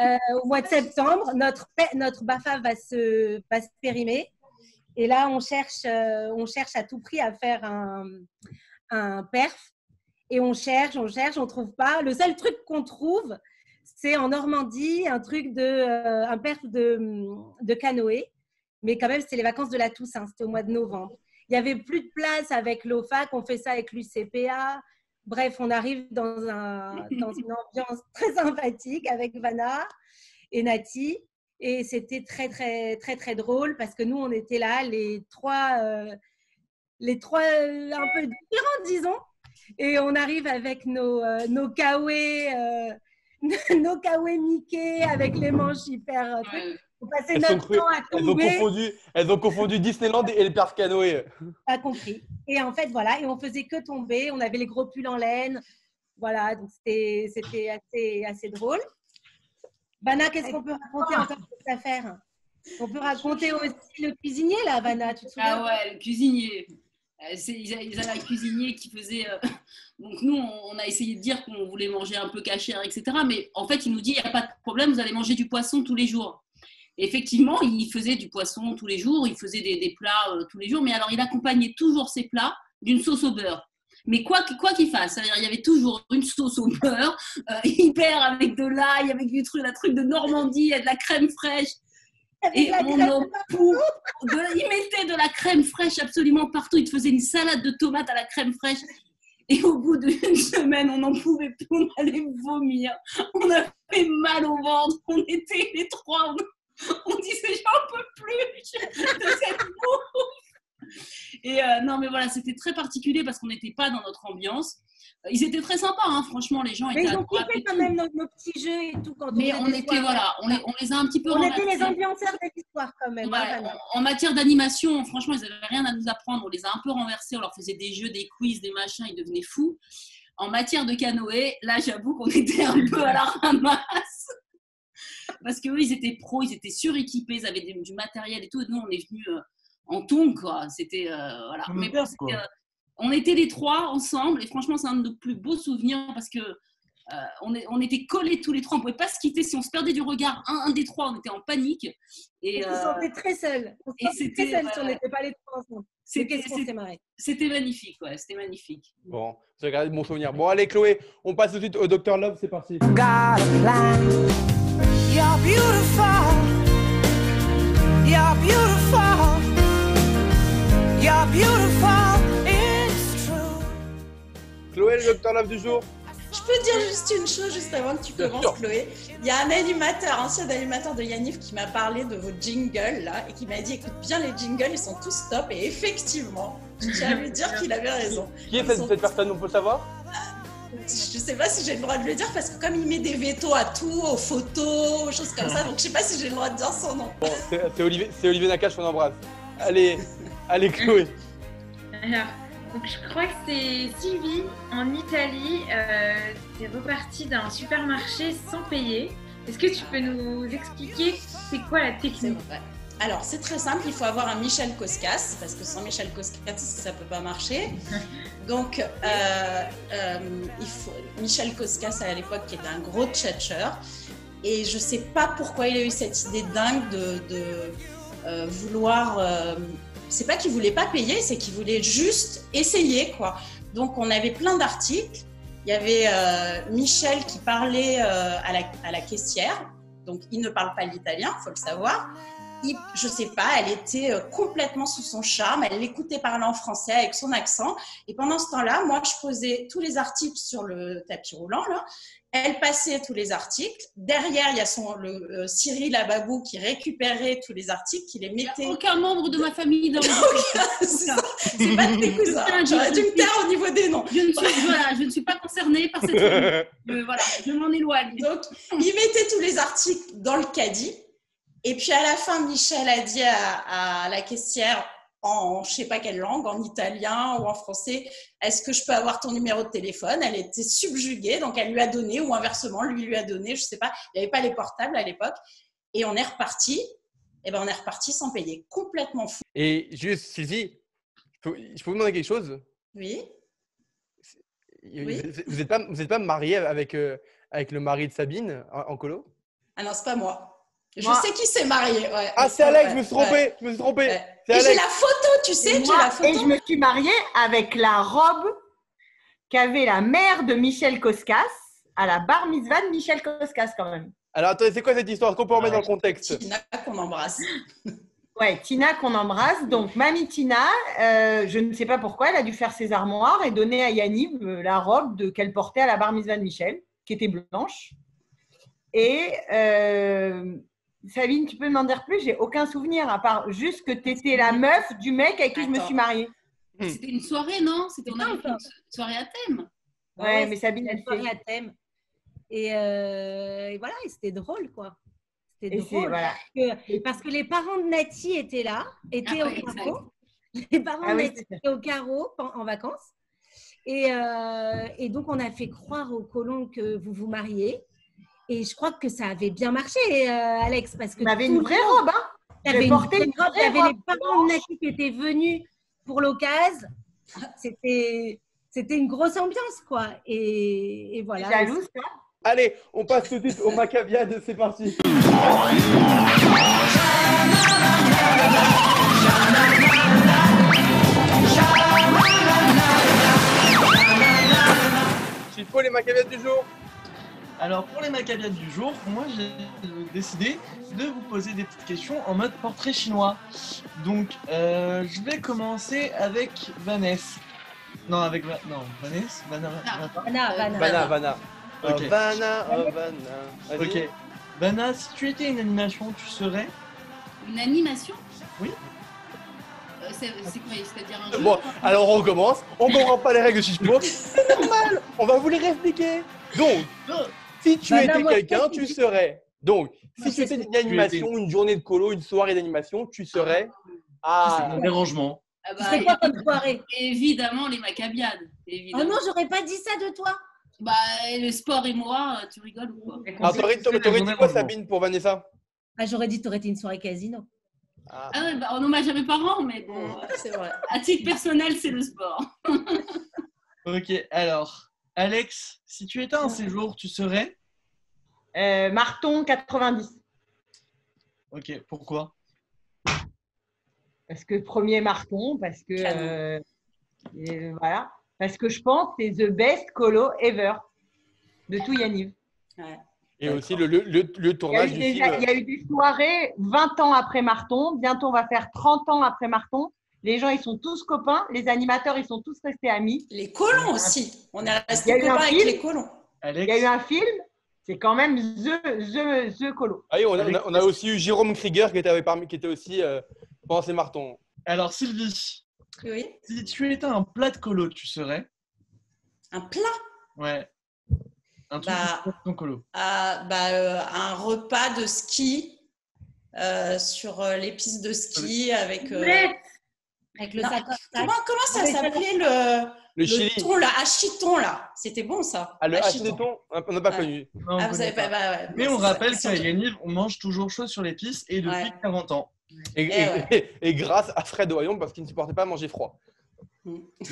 S10: euh, au mois de septembre. Notre, notre BAFA va se, va se périmer. Et là, on cherche, euh, on cherche à tout prix à faire un, un perf. Et on cherche, on cherche, on trouve pas. Le seul truc qu'on trouve, c'est en Normandie, un truc de, euh, un perf de, de canoë. Mais quand même, c'était les vacances de la Toussaint, c'était au mois de novembre. Il n'y avait plus de place avec l'OFAC, on fait ça avec l'UCPA. Bref, on arrive dans, un, dans une ambiance très sympathique avec Vanna et Nati. Et c'était très, très, très, très drôle parce que nous, on était là, les trois, euh, les trois euh, un peu différents, disons. Et on arrive avec nos, euh, nos nos kawaii Mickey avec les manches hyper. euh, trucs. On passait
S1: Elles
S10: notre temps à
S1: elles ont,
S10: tomber.
S1: confondu, elles ont confondu Disneyland et le perf canoë.
S10: Pas compris. Et en fait, voilà, et on faisait que tomber. On avait les gros pulls en laine. Voilà, donc c'était c'était assez, assez drôle. Vanna, qu'est-ce qu'on peut raconter encore de cette affaire? On peut raconter aussi le cuisinier, là, Vanna, tu te souviens?
S3: Ah ouais, le cuisinier. Euh, Ils a- avaient un cuisinier qui faisait. euh, Donc, nous, on a essayé de dire qu'on voulait manger un peu cachère, etc. Mais en fait, il nous dit il n'y a pas de problème, vous allez manger du poisson tous les jours. Effectivement, il faisait du poisson tous les jours, il faisait des, plats euh, tous les jours, mais alors il accompagnait toujours ses plats d'une sauce au beurre. Mais quoi qu'- quoi qu'il fasse, il y avait toujours une sauce au beurre, hyper avec de l'ail, avec du truc, la de Normandie, et de la crème fraîche. Et on en pou- de- il mettait de la crème fraîche absolument partout. Il te faisait une salade de tomates à la crème fraîche. Et au bout d'une semaine, on n'en pouvait plus, on allait vomir. On avait mal au ventre. On était les trois. On, on disait, j'en peux plus de cette bouffe. Et euh, non, mais voilà, c'était très particulier parce qu'on n'était pas dans notre ambiance. Ils étaient très sympas, hein, franchement, les gens
S10: Mais
S3: étaient
S10: ils ont kiffé quand même nos, nos petits jeux et tout. Quand
S3: Mais
S10: on,
S3: était, voilà, on les, on les a un petit peu
S10: On était les ambianceurs de l'histoire quand même.
S3: Ouais,
S10: hein,
S3: en, en matière d'animation, franchement, ils n'avaient rien à nous apprendre. On les a un peu renversés. On leur faisait des jeux, des quiz, des machins. Ils devenaient fous. En matière de canoë, là, j'avoue qu'on était un peu à la ramasse. Parce qu'eux, ils étaient pros, ils étaient suréquipés, ils avaient du matériel et tout. Et nous, on est venus euh, en tongs, quoi. C'était. euh, voilà. Mais bon, euh, on était les trois ensemble. Et franchement, c'est un de nos plus beaux souvenirs parce que. euh, on, est- on était collés tous les trois, on pouvait pas se quitter. Si on se perdait du regard, un, un des trois, on était en panique. Et,
S10: On se
S3: euh,
S10: sentait très seuls. On se
S3: et
S10: sentait très
S3: c'était,
S10: seuls si on n'était pas les trois ensemble.
S3: C'était- magnifique, ouais, c'était magnifique.
S1: Bon, vous avez gardé de bons souvenirs. Bon, allez, Chloé, on passe tout de suite au Dr Love, c'est parti.
S11: You're beautiful. You're beautiful. You're beautiful. It's true.
S1: Chloé, le Dr Love du jour.
S4: Je peux dire juste une chose juste avant que tu commences. Chloé. Il y a un animateur, ancien animateur de Yanniv, qui m'a parlé de vos jingles là et qui m'a dit écoute bien les jingles, ils sont tous top. Et effectivement, je tiens à lui dire qu'il avait raison.
S1: Qui est cette, personne, on peut le savoir?
S4: Je sais pas si j'ai le droit de le dire parce que comme il met des vétos à tout, aux photos, aux choses comme ça, donc je sais pas si j'ai le droit de dire son nom.
S1: Bon, c'est Olivier, c'est Olivier Nakache qu'on embrasse. Allez, allez, Chloé.
S6: Alors, donc je crois que c'est Sylvie en Italie. Euh, T'es reparti d'un supermarché sans payer. Est-ce que tu peux nous expliquer c'est quoi la technique
S4: vrai. Alors, c'est très simple, il faut avoir un Michel Koskas, parce que sans Michel Koskas, ça ne peut pas marcher. Donc, euh, euh, il faut, Michel Koskas, à l'époque, qui était un gros tchatcheur, et je ne sais pas pourquoi il a eu cette idée dingue de, de, euh, vouloir... c'est pas qu'il voulait pas payer, c'est qu'il voulait juste essayer, quoi. Donc, on avait plein d'articles. Il y avait euh, Michel qui parlait euh, à, la, à la caissière, donc il ne parle pas l'italien, faut le savoir il- je sais pas, elle était euh, complètement sous son charme, elle l'écoutait parler en français avec son accent. Et pendant ce temps-là, moi, je posais tous les articles sur le tapis roulant, là. Elle passait tous les articles. Derrière, il y a son, le, euh, Cyril Ababou qui récupérait tous les articles, qui les
S3: Il
S4: mettait.
S3: a aucun membre de ma famille dans le
S4: C'est pas de tes cousins. J'aurais dû me taire au niveau des noms.
S3: Je ne suis, voilà, je ne suis pas concernée par cette voilà, je m'en éloigne.
S4: Donc, il mettait tous les articles dans le caddie. Et puis à la fin, Michel a dit à, à la caissière en je sais pas quelle langue, en italien ou en français, est-ce que je peux avoir ton numéro de téléphone? Elle était subjuguée, donc elle lui a donné, ou inversement, lui lui a donné, je sais pas, il n'y avait pas les portables à l'époque. Et on est reparti. Et ben on est reparti sans payer, complètement fou.
S1: Et juste, Sylvie, je peux, je peux vous demander quelque chose?
S4: Oui.
S1: Vous n'êtes pas, vous êtes pas marié avec, euh, avec le mari de Sabine en, en colo?
S4: Ah non, c'est pas moi. Je
S5: Moi-
S4: sais qui s'est marié. ouais.
S1: Ah, c'est Alex,
S4: Ouais,
S1: je me suis
S4: ouais,
S1: trompé, je me suis trompé.
S4: Et j'ai la photo, tu sais, j'ai la photo.
S5: et je me suis mariée avec la robe qu'avait la mère de Michel Koskas à la bar mitzvah de Michel Koskas quand même.
S1: Alors, attendez, c'est quoi cette histoire? Qu'on peut remettre dans le contexte?
S4: Tina qu'on embrasse.
S5: Ouais, Tina qu'on embrasse. Donc, mamie Tina, euh, je ne sais pas pourquoi, elle a dû faire ses armoires et donner à Yanniv euh, la robe de- qu'elle portait à la bar mitzvah de Michel, qui était blanche. Et euh, Sabine, tu peux m'en dire plus? J'ai aucun souvenir, à part juste que tu étais la meuf du mec avec qui je me suis mariée.
S3: C'était une soirée, non? C'était on
S10: Putain,
S3: avait fait une soirée à thème.
S5: Ouais, mais Sabine,
S10: elle soirée
S5: fait.
S10: à thème. Et, euh, et voilà, et c'était drôle, quoi. C'était drôle.
S5: voilà.
S10: Parce que, parce que les parents de Nati étaient là, étaient
S3: Ah
S10: au
S3: ouais,
S10: carreau. Les parents
S5: Ah
S10: de
S5: oui,
S10: Nati étaient au carreau en vacances. Et, euh, et donc, on a fait croire aux colons que vous vous mariez. Et je crois que ça avait bien marché, euh, Alex, parce que
S5: avait
S10: tout
S5: une vraie
S10: monde-
S5: robe, hein
S10: T'avais
S5: J'ai
S10: une
S5: porté
S10: vraie
S5: une
S10: robe, t'avais
S5: robe
S10: les parents de Naki qui étaient venus pour l'occasion. C'était, c'était une grosse ambiance, quoi. Et, et voilà.
S5: Jalouse, toi
S1: Allez, on passe tout de suite au Maccabiade, c'est parti. Chipo, les Maccabiades du jour.
S7: Alors pour les macabiades du jour, moi j'ai décidé de vous poser des petites questions en mode portrait chinois. Donc euh, je vais commencer avec Vanessa. Non, avec Va- non, Vanessa Vanna, Vanna.
S10: Vanna, Vanna.
S1: Vanna, Vanna.
S7: Ok.
S1: Oh, Vanna, oh, Vanna.
S7: Ok. Vanna, si tu étais une animation, tu serais
S3: Une animation?
S7: Oui.
S3: Euh, C'est quoi C'est-à-dire un jeu
S1: Bon, alors on recommence. On comprend pas les règles de Chipo. C'est normal. On va vous les réexpliquer. Donc, si tu
S10: Vanna,
S1: étais quelqu'un, tu serais. Donc, si tu
S10: c'est
S1: étais une animation, une journée de colo, une soirée d'animation, tu serais. Ah,
S7: un dérangement.
S3: Ah
S10: Tu
S3: bah,
S10: serais quoi comme soirée?
S3: Évidemment, les macabiades.
S10: Oh
S3: Évidemment.
S10: non, j'aurais pas dit ça de toi.
S3: Bah, le sport et moi, euh, tu rigoles ou quoi?
S1: Alors, t'aurais t'aurais- t'aurais dit quoi, Sabine, pour Vanessa?
S10: Ah, j'aurais dit que tu aurais été une soirée casino.
S3: Ah ouais, bah, en hommage à mes parents, mais bon,
S4: C'est vrai.
S3: à titre personnel, c'est le sport.
S7: Ok, alors Alex, si tu étais un séjour, tu serais
S5: Euh, Marton 90.
S7: Ok, pourquoi?
S5: Parce que premier Marton, parce que. Euh, et voilà. Parce que je pense que c'est the best colo ever de tout Yaniv.
S4: Ouais.
S1: Et aussi le, le, le, le
S5: Il y, a
S1: tournage
S5: eu
S1: du
S5: déjà-
S1: film.
S5: il y a eu des soirées 20 ans après Marton. Bientôt, on va faire 30 ans après Marton. Les gens, ils sont tous copains. Les animateurs, ils sont tous restés amis.
S4: Les colons aussi. On est
S5: Il y
S4: resté
S5: a eu un
S4: copains avec
S5: film.
S4: les colons.
S5: Il y a eu un film. C'est quand même the, the, the colo.
S1: Ah oui, on, a, on, a, on a aussi eu Jérôme Krieger qui était, parmi, qui était aussi euh, pendant ces martons.
S7: alors Sylvie,
S4: Oui.
S7: si tu étais un plat de colo, tu serais
S4: Un plat?
S7: Ouais. Un truc
S4: Bah,
S7: de ton colo.
S4: Ah, bah, euh, un repas de ski euh, sur euh, les pistes de ski avec. euh,
S10: Avec le
S4: Non,
S10: sac.
S4: Comment, comment ça s'appelait le,
S1: Le, Chili.
S4: thon là Achiton là? C'était bon ça.
S1: Ah, le haché
S4: Achiton.
S1: de thon, on n'a pas
S4: Ouais.
S1: connu.
S7: Non, on
S4: Ah, vous
S7: connaît
S4: avez pas.
S7: pas.
S4: bah, ouais.
S7: Mais on rappelle qu'à Yaniv, on mange toujours chaud sur les pistes et depuis
S4: Ouais.
S7: 40 ans.
S1: Et,
S4: Eh
S1: et-
S4: ouais.
S1: et grâce à Fred Oyon parce qu'il ne supportait pas manger froid.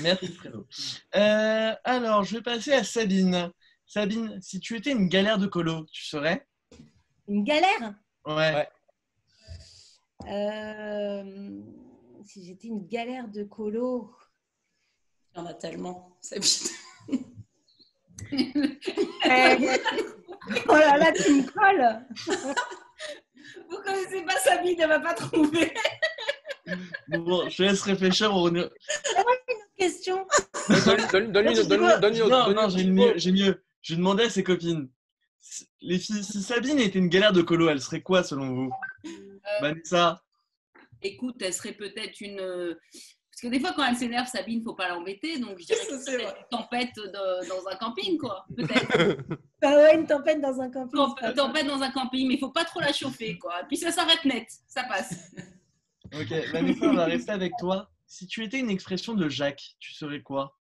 S7: Merci Fredo. Euh, alors, je vais passer à Sabine. Sabine, si tu étais une galère de colo, tu serais?
S10: Une galère?
S7: Ouais.
S1: Ouais.
S10: Euh, Si j'étais une galère de colo.
S4: Il y en a tellement.
S10: Euh, oh là là, tu me colles.
S3: Vous connaissez pas Sabine, elle va pas trouver.
S7: Bon, je te laisse réfléchir. On... Non,
S10: Question.
S1: Donne- donne- Donne-lui
S7: tu sais
S1: donne-lui-
S7: quoi
S1: donne-lui-
S7: non,
S1: donne-lui-
S7: non, j'ai mieux, j'ai mieux. Je demandais à ses copines. Les filles, si Sabine était une galère de colo, elle serait quoi selon vous? Vanessa
S3: Écoute, elle serait peut-être une. euh, Parce que des fois, quand elle s'énerve, Sabine, faut pas l'embêter. Donc, je dirais que c'est une tempête de- dans un camping, quoi. Peut-être.
S10: Bah ouais, une tempête dans un camping.
S3: Temp- Une tempête dans un camping, mais il faut pas trop la chauffer, quoi. Puis ça s'arrête net, ça passe.
S7: Ok, Vanessa, on va rester avec toi. Si tu étais une expression de Jacques, tu serais quoi?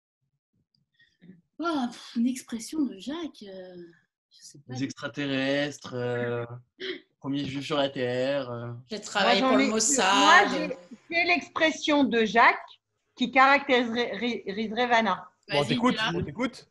S3: Oh, pff, une expression de Jacques. euh, Je sais pas.
S7: Les extraterrestres, euh, premier juif sur la Terre. euh.
S4: J'ai travaillé
S5: Moi,
S4: pour le Mossad.
S5: Moi, j'ai- c'est l'expression de Jacques qui caractériserait Vanna.
S1: Bon, t'écoutes,
S3: dis-la.
S1: on t'écoute.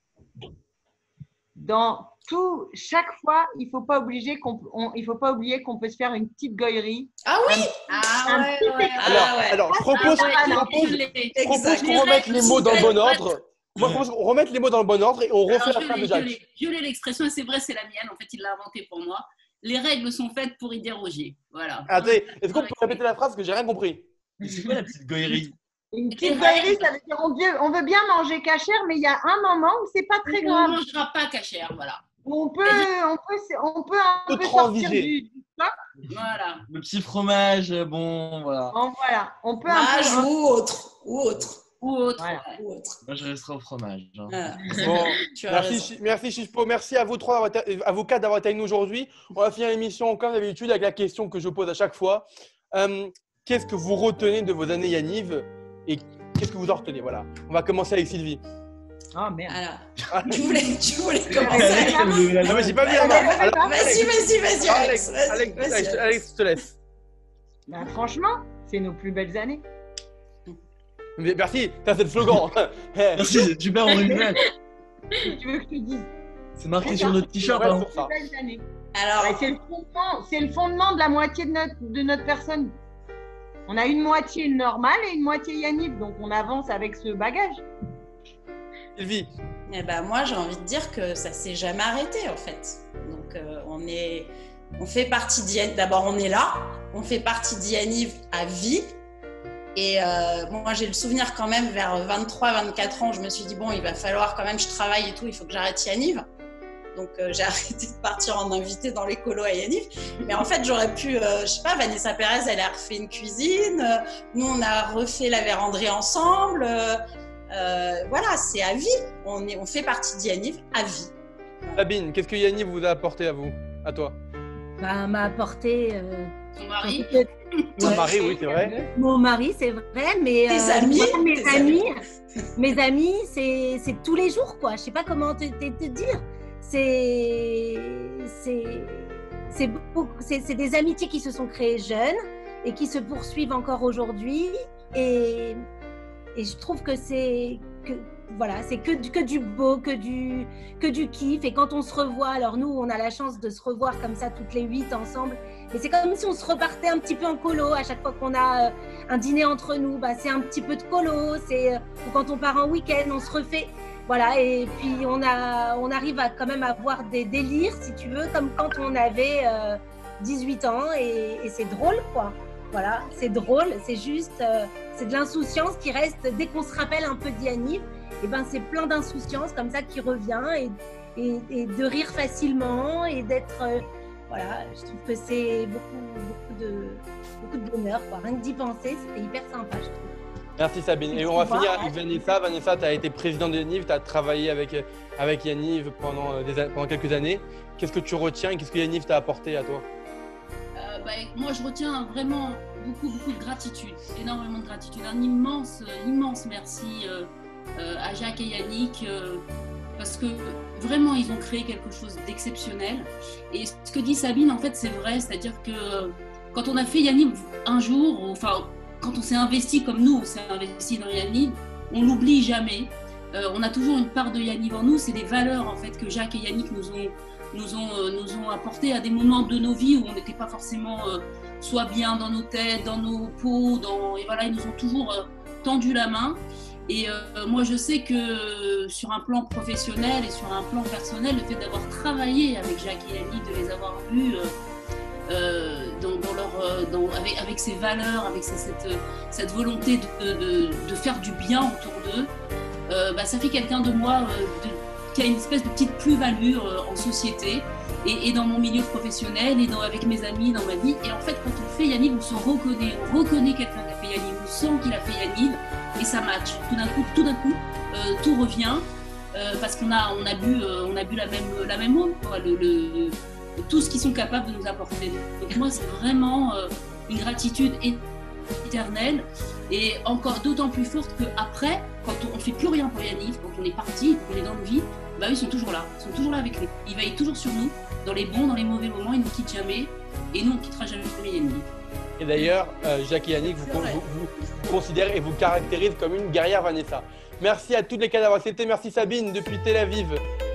S5: Dans tout, chaque fois, il faut pas obliger qu'on, on- il faut pas oublier qu'on peut se faire une petite goyerie.
S4: Ah oui
S3: Ah
S5: Un
S3: ouais,
S5: petit
S3: ouais.
S5: écart.
S1: Alors,
S4: Ah ouais.
S1: alors je
S3: Ah
S1: propose, je
S3: je
S1: propose, je propose qu'on remette les mots dans le bon ordre. Moi, je qu'on remette les mots dans le bon ordre et on
S3: Alors,
S1: refait la
S3: je
S1: phrase de Jacques.
S3: l'ai l'expression, et c'est vrai, c'est la mienne. En fait, il l'a inventée pour moi. Les règles sont faites pour y déroger. Voilà.
S1: Attendez, est-ce qu'on peut répéter la phrase que j'ai rien compris?
S7: C'est quoi la petite goyerie
S5: Une petite goyerie, ça veut dire on veut, on veut bien manger cachère, mais il y a un moment où c'est pas très
S3: On ne
S5: grave.
S3: mangera pas cachère, voilà.
S5: On peut, on peut, on peut un peu sortir
S1: transiger.
S5: du.
S3: Voilà.
S7: Le petit fromage, bon, voilà.
S5: Bon, voilà, on peut un
S4: Fromage
S5: peu.
S4: ou autre. Ou autre.
S3: Ou autre.
S4: Ou autre.
S7: Moi, je resterai au fromage. hein.
S4: Ah,
S1: Bon, merci, merci Chispo, merci à vous trois, à vous quatre d'avoir été avec nous aujourd'hui. On va finir l'émission comme d'habitude avec la question que je pose à chaque fois. Euh, qu'est-ce que vous retenez de vos années Yaniv et qu'est-ce que vous en retenez? Voilà. On va commencer avec Sylvie.
S5: Oh merde.
S4: Alors, tu voulais, tu voulais commencer
S1: Non, mais j'ai pas vu la main.
S4: Vas-y, vas-y, vas-y, Alex.
S1: Alex,
S4: Vas-y,
S1: Alex,
S4: vas-y,
S1: Alex,
S4: Alex.
S1: Alex, je te laisse.
S5: Bah, franchement, c'est nos plus belles années.
S1: Mais Merci, ça c'est le slogan. Eh,
S7: Merci, c'est super original.
S5: Si tu veux que je te dise.
S7: C'est marqué sur notre t-shirt.
S1: Ouais,
S7: hein.
S4: Alors,
S5: Ouais, c'est le fondement, c'est le fondement de la moitié de notre, de notre personne. On a une moitié normale et une moitié Yannick, donc on avance avec ce bagage.
S1: Sylvie,
S4: eh ben, moi, j'ai envie de dire que ça s'est jamais arrêté, en fait. Donc, euh, on est, on fait partie d'Yanniv. D'abord, on est là. On fait partie d'Yanniv à vie. Et euh, moi, j'ai le souvenir quand même, vers 23-24 ans, je me suis dit, bon, il va falloir quand même, je travaille et tout, il faut que j'arrête Yanniv. Donc, euh, j'ai arrêté de partir en invité dans les colos à Yanniv. Mais en fait, j'aurais pu, euh, je sais pas, Vanessa Perez, elle a refait une cuisine. nous, on a refait la véranderie ensemble. euh, euh, voilà, c'est à vie. On, est, on fait partie d'Yanniv à vie.
S1: Sabine, qu'est-ce que Yannick vous a apporté à vous À toi?
S10: Bah, m'a apporté. euh,
S3: Ton mari?
S1: Ton
S10: Ouais.
S1: mari, oui, c'est vrai.
S10: Mon mari, c'est vrai, mais
S4: Tes
S10: euh,
S4: amis,
S10: moi, mes
S4: tes
S10: amis, mes amis, c'est c'est tous les jours, quoi. Je sais pas comment te, te- te dire. C'est c'est c'est beaucoup- c'est c'est des amitiés qui se sont créées jeunes et qui se poursuivent encore aujourd'hui. Et et je trouve que c'est que voilà, c'est que, du- que du beau, que du, que du kiff. Et quand on se revoit, alors nous, on a la chance de se revoir comme ça toutes les huit ensemble. Et c'est comme si on se repartait un petit peu en colo à chaque fois qu'on a euh, un dîner entre nous. Bah, c'est un petit peu de colo. C'est euh, ou quand on part en week-end, on se refait. Voilà, et puis on, a, on arrive à quand même avoir des délires, si tu veux, comme quand on avait euh, 18 ans. Et, c'est drôle, quoi. Voilà, c'est drôle, c'est juste, euh, c'est de l'insouciance qui reste dès qu'on se rappelle un peu d'Yanniv. Et ben c'est plein d'insouciance comme ça qui revient et, et, et de rire facilement et d'être, euh, voilà, je trouve que c'est beaucoup, beaucoup de, beaucoup de bonheur, quoi. Rien que d'y penser, c'était hyper sympa, je trouve.
S1: Merci Sabine. Et on va finir avec Vanessa. Vanessa, tu as été présidente de Yanniv, tu as travaillé avec, avec Yanniv pendant, euh, des pendant quelques années. Qu'est-ce que tu retiens et qu'est-ce que Yanniv t'a apporté à toi?
S3: Euh, bah, moi, je retiens vraiment beaucoup, beaucoup de gratitude, énormément de gratitude. Un immense, euh, immense merci euh, euh, à Jacques et Yannick, euh, parce que vraiment, ils ont créé quelque chose d'exceptionnel. Et ce que dit Sabine, en fait, c'est vrai, c'est-à-dire que euh, quand on a fait Yannick un jour, enfin, quand on s'est investi comme nous, on s'est investi dans Yannick, on l'oublie jamais. Euh, on a toujours une part de Yannick en nous, c'est des valeurs en fait que Jacques et Yannick nous ont nous ont, euh, nous ont apporté à des moments de nos vies où on n'était pas forcément euh, soit bien dans nos têtes, dans nos peaux, dans, et voilà, ils nous ont toujours euh, tendu la main. Et euh, moi, je sais que euh, sur un plan professionnel et sur un plan personnel, le fait d'avoir travaillé avec Jacques et Yannick, de les avoir vus euh, dans, leur, avec, ces valeurs, avec cette, cette volonté de, de- faire du bien autour d'eux, bah, ça fait quelqu'un de moi qui a une espèce de petite plus-value en société et, dans mon milieu professionnel et dans, avec mes amis, dans ma vie. Et en fait, quand on fait Yannick, on se reconnaît, on reconnaît quelqu'un fait Yannick, sent qu'il a fait Yannick et ça match. Tout d'un coup, tout d'un coup, euh, tout revient euh, parce qu'on a, on a bu, euh, on a bu la même, la même eau, le, le- tout ce qu'ils sont capables de nous apporter. Donc moi, c'est vraiment une gratitude éternelle et encore d'autant plus forte qu'après, quand on ne fait plus rien pour Yannick, quand on est parti, quand on est dans le vide, bah ils sont toujours là, ils sont toujours là avec nous. Ils veillent toujours sur nous, dans les bons, dans les mauvais moments, ils nous quittent jamais et nous, on quittera jamais Yannick.
S1: Et d'ailleurs, euh, Jacques et Yannick vous, vous, vous- vous considèrent et vous caractérisent comme une guerrière Vanessa. Merci à toutes les cas d'avoir accepté. Merci Sabine depuis Tel Aviv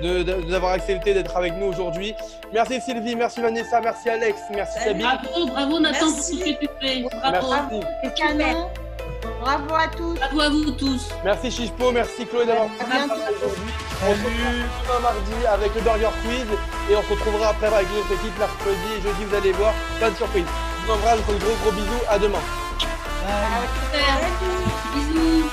S1: de- de- d'avoir accepté d'être avec nous aujourd'hui. Merci Sylvie, merci Vanessa, merci Alex, merci Sabine.
S3: Bravo, bravo Nathan pour tout ce que tu fais. Bravo.
S1: Merci.
S5: Canon. Bravo à tous.
S3: Bravo à vous tous.
S1: Merci Chispo, merci Chloé d'avoir
S5: bientôt.
S1: aujourd'hui. On se retrouve demain mardi avec le Burger Quiz et on se retrouvera après avec notre équipe mercredi et jeudi. Vous allez voir plein de surprises. De gros gros bisous. À demain.
S3: Super. Bisous.